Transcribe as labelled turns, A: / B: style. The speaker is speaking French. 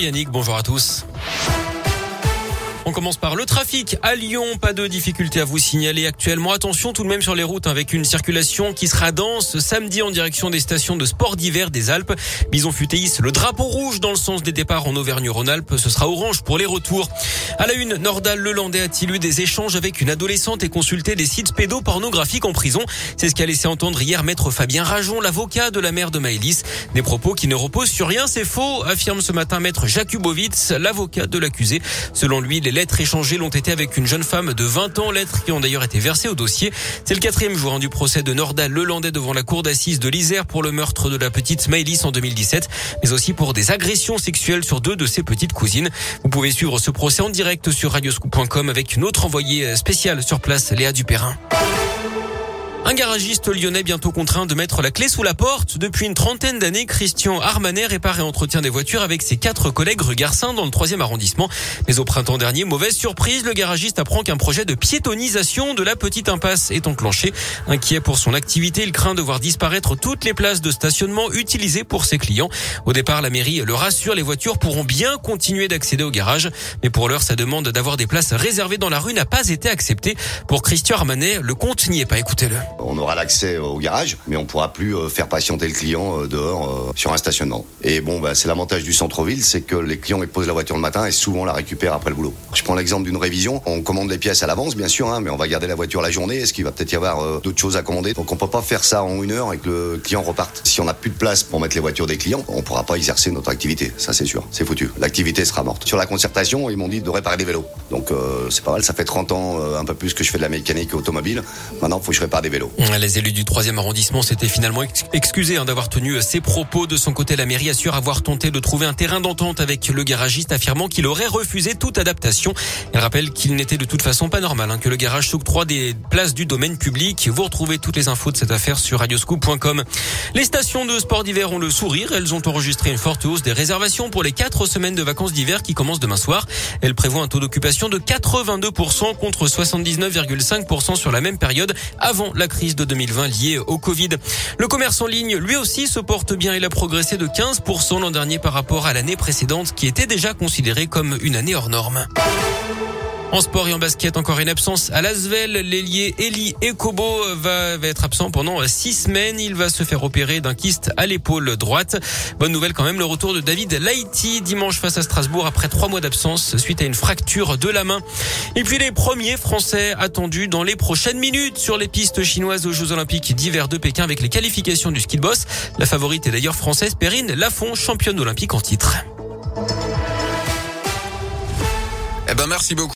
A: Yannick, bonjour à tous. On commence par le trafic à Lyon. Pas de difficulté à vous signaler actuellement. Attention tout de même sur les routes avec une circulation qui sera dense samedi en direction des stations de sport d'hiver des Alpes. Bison Futéis, le drapeau rouge dans le sens des départs en Auvergne-Rhône-Alpes. Ce sera orange pour les retours. À la une, Nordal Lelandais a-t-il eu des échanges avec une adolescente et consulté des sites pédopornographiques en prison? C'est ce qu'a laissé entendre hier maître Fabien Rajon, l'avocat de la mère de Maëlys. Des propos qui ne reposent sur rien, c'est faux, affirme ce matin maître Jakubowicz, l'avocat de l'accusé. Selon lui, les lettres échangées l'ont été avec une jeune femme de 20 ans, lettres qui ont d'ailleurs été versées au dossier. C'est le quatrième jour hein, du procès de Nordal Lelandais devant la cour d'assises de l'Isère pour le meurtre de la petite Maëlys en 2017, mais aussi pour des agressions sexuelles sur deux de ses petites cousines. Vous pouvez suivre ce procès en direct sur radioscoop.com avec une autre envoyée spéciale sur place, Léa Dupérin. Un garagiste lyonnais bientôt contraint de mettre la clé sous la porte. Depuis une trentaine d'années, Christian Armanet répare et entretient des voitures avec ses quatre collègues rue Garcin dans le troisième arrondissement. Mais au printemps dernier, mauvaise surprise, le garagiste apprend qu'un projet de piétonisation de la petite impasse est enclenché. Inquiet pour son activité, il craint de voir disparaître toutes les places de stationnement utilisées pour ses clients. Au départ, la mairie le rassure, les voitures pourront bien continuer d'accéder au garage. Mais pour l'heure, sa demande d'avoir des places réservées dans la rue n'a pas été acceptée. Pour Christian Armanet, le compte n'y est pas. Écoutez-le.
B: On aura l'accès au garage, mais on pourra plus euh, faire patienter le client euh, dehors euh, sur un stationnement. Et bon, bah, c'est l'avantage du centre-ville, c'est que les clients ils posent la voiture le matin et souvent la récupèrent après le boulot. Je prends l'exemple d'une révision. On commande les pièces à l'avance, bien sûr, hein, mais on va garder la voiture la journée. Est-ce qu'il va peut-être y avoir d'autres choses à commander? Donc on peut pas faire ça en une heure et que le client reparte. Si on n'a plus de place pour mettre les voitures des clients, on pourra pas exercer notre activité. Ça c'est sûr, c'est foutu. L'activité sera morte. Sur la concertation, ils m'ont dit de réparer des vélos. Donc c'est pas mal. Ça fait 30 ans, un peu plus que je fais de la mécanique automobile. Maintenant, il faut que je répare des vélos.
A: Les élus du troisième arrondissement s'étaient finalement excusés hein, d'avoir tenu ces propos. De son côté, la mairie assure avoir tenté de trouver un terrain d'entente avec le garagiste, affirmant qu'il aurait refusé toute adaptation. Elle rappelle qu'il n'était de toute façon pas normal hein, que le garage s'octroie des places du domaine public. Vous retrouvez toutes les infos de cette affaire sur radioscoop.com. Les stations de sport d'hiver ont le sourire. Elles ont enregistré une forte hausse des réservations pour les quatre semaines de vacances d'hiver qui commencent demain soir. Elles prévoient un taux d'occupation de 82% contre 79,5% sur la même période avant crise de 2020 liée au Covid. Le commerce en ligne, lui aussi, se porte bien. Il a progressé de 15% l'an dernier par rapport à l'année précédente qui était déjà considérée comme une année hors norme. En sport et en basket, encore une absence à Lasvel. L'ailier Eli Ekobo va, être absent pendant six semaines. Il va se faire opérer d'un kyste à l'épaule droite. Bonne nouvelle quand même, le retour de David Laïti dimanche face à Strasbourg après trois mois d'absence suite à une fracture de la main. Et puis les premiers Français attendus dans les prochaines minutes sur les pistes chinoises aux Jeux Olympiques d'hiver de Pékin avec les qualifications du ski de boss. La favorite est d'ailleurs française Perrine Lafont, championne olympique en titre.
C: Eh ben merci beaucoup.